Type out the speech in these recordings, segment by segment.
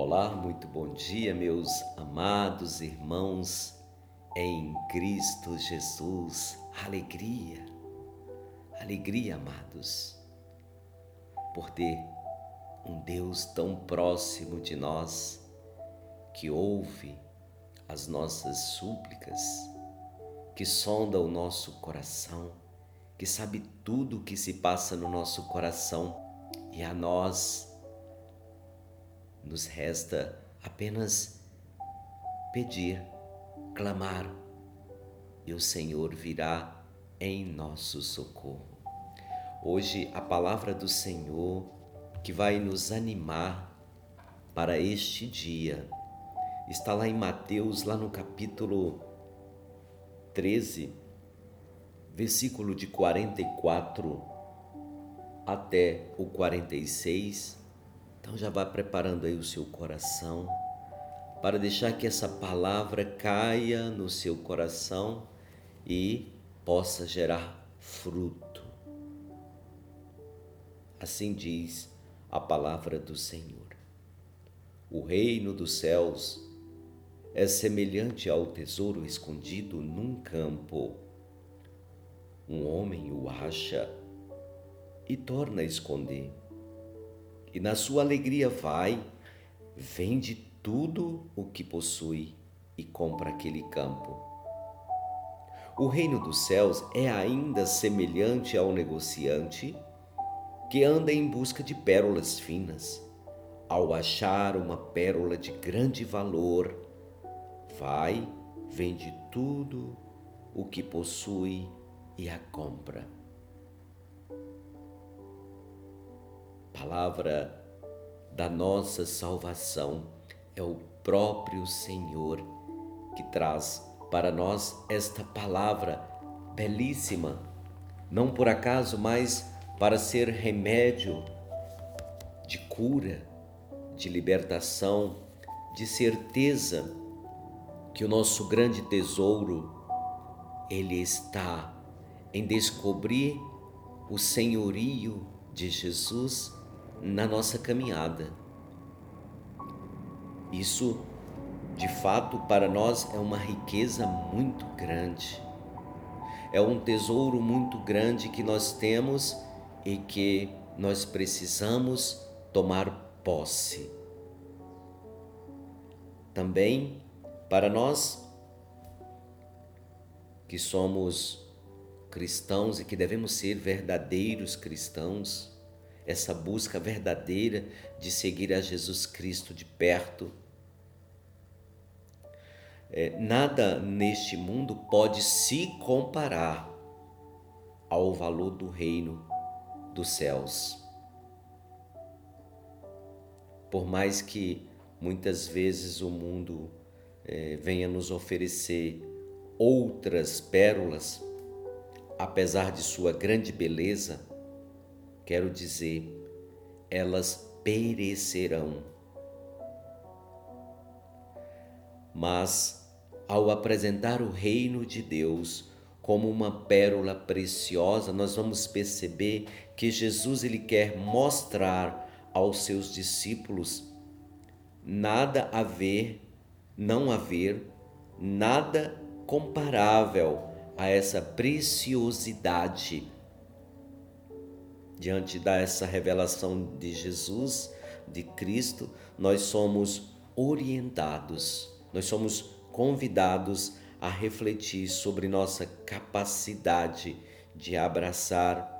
Olá, muito bom dia, meus amados irmãos em Cristo Jesus. Alegria, alegria, amados, por ter um Deus tão próximo de nós que ouve as nossas súplicas, que sonda o nosso coração, que sabe tudo o que se passa no nosso coração e a nós nos resta apenas pedir, clamar, e o Senhor virá em nosso socorro. Hoje, a palavra do Senhor que vai nos animar para este dia está lá em Mateus, lá no capítulo 13, versículo de 44 até o 46 então já vá preparando aí o seu coração para deixar que essa palavra caia no seu coração e possa gerar fruto. Assim diz a palavra do Senhor. O reino dos céus é semelhante ao tesouro escondido num campo. Um homem o acha e torna a esconder e na sua alegria vai, vende tudo o que possui e compra aquele campo. O reino dos céus é ainda semelhante ao negociante que anda em busca de pérolas finas. Ao achar uma pérola de grande valor, vai, vende tudo o que possui e a compra. Palavra da nossa salvação é o próprio Senhor que traz para nós esta palavra belíssima, não por acaso, mas para ser remédio de cura, de libertação, de certeza que o nosso grande tesouro ele está em descobrir o senhorio de Jesus na nossa caminhada. Isso, de fato, para nós é uma riqueza muito grande. É um tesouro muito grande que nós temos e que nós precisamos tomar posse. Também para nós que somos cristãos e que devemos ser verdadeiros cristãos, essa busca verdadeira de seguir a Jesus Cristo de perto. É, nada neste mundo pode se comparar ao valor do reino dos céus. Por mais que muitas vezes o mundo é, venha nos oferecer outras pérolas, apesar de sua grande beleza, quero dizer, elas perecerão. Mas, ao apresentar o reino de Deus como uma pérola preciosa, nós vamos perceber que Jesus ele quer mostrar aos seus discípulos nada a ver, não haver nada comparável a essa preciosidade diante dessa revelação de Jesus, de Cristo, nós somos orientados, nós somos convidados a refletir sobre nossa capacidade de abraçar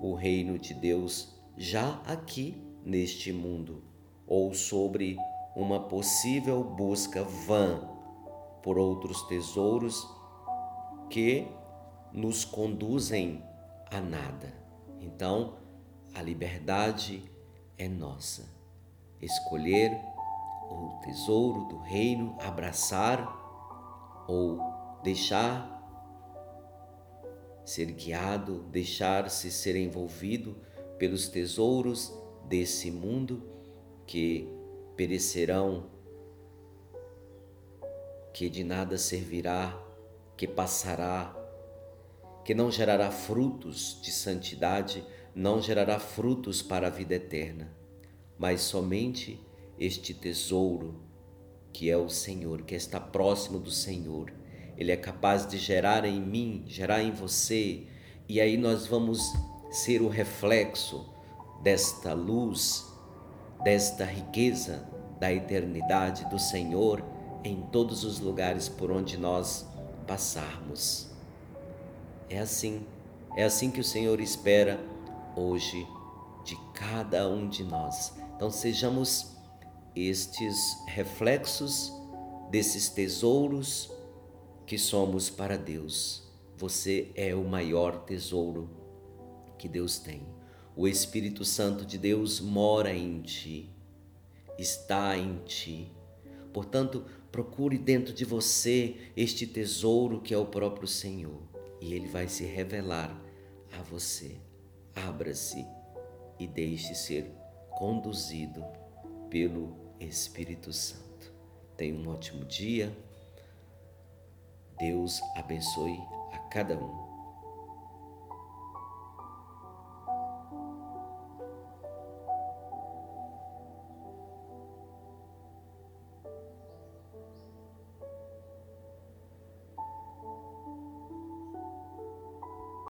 o reino de Deus já aqui neste mundo, ou sobre uma possível busca vã por outros tesouros que nos conduzem a nada. Então, a liberdade é nossa. Escolher o tesouro do reino, abraçar ou deixar ser guiado, deixar-se ser envolvido pelos tesouros desse mundo que perecerão, que de nada servirá, que passará que não gerará frutos de santidade, não gerará frutos para a vida eterna, mas somente este tesouro que é o Senhor, que está próximo do Senhor. Ele é capaz de gerar em mim, gerar em você, e aí nós vamos ser o reflexo desta luz, desta riqueza da eternidade do Senhor em todos os lugares por onde nós passarmos. É assim, é assim que o Senhor espera hoje de cada um de nós. Então sejamos estes reflexos desses tesouros que somos para Deus. Você é o maior tesouro que Deus tem. O Espírito Santo de Deus mora em ti, está em ti. Portanto, procure dentro de você este tesouro que é o próprio Senhor e ele vai se revelar a você. Abra-se e deixe ser conduzido pelo Espírito Santo. Tenha um ótimo dia. Deus abençoe a cada um.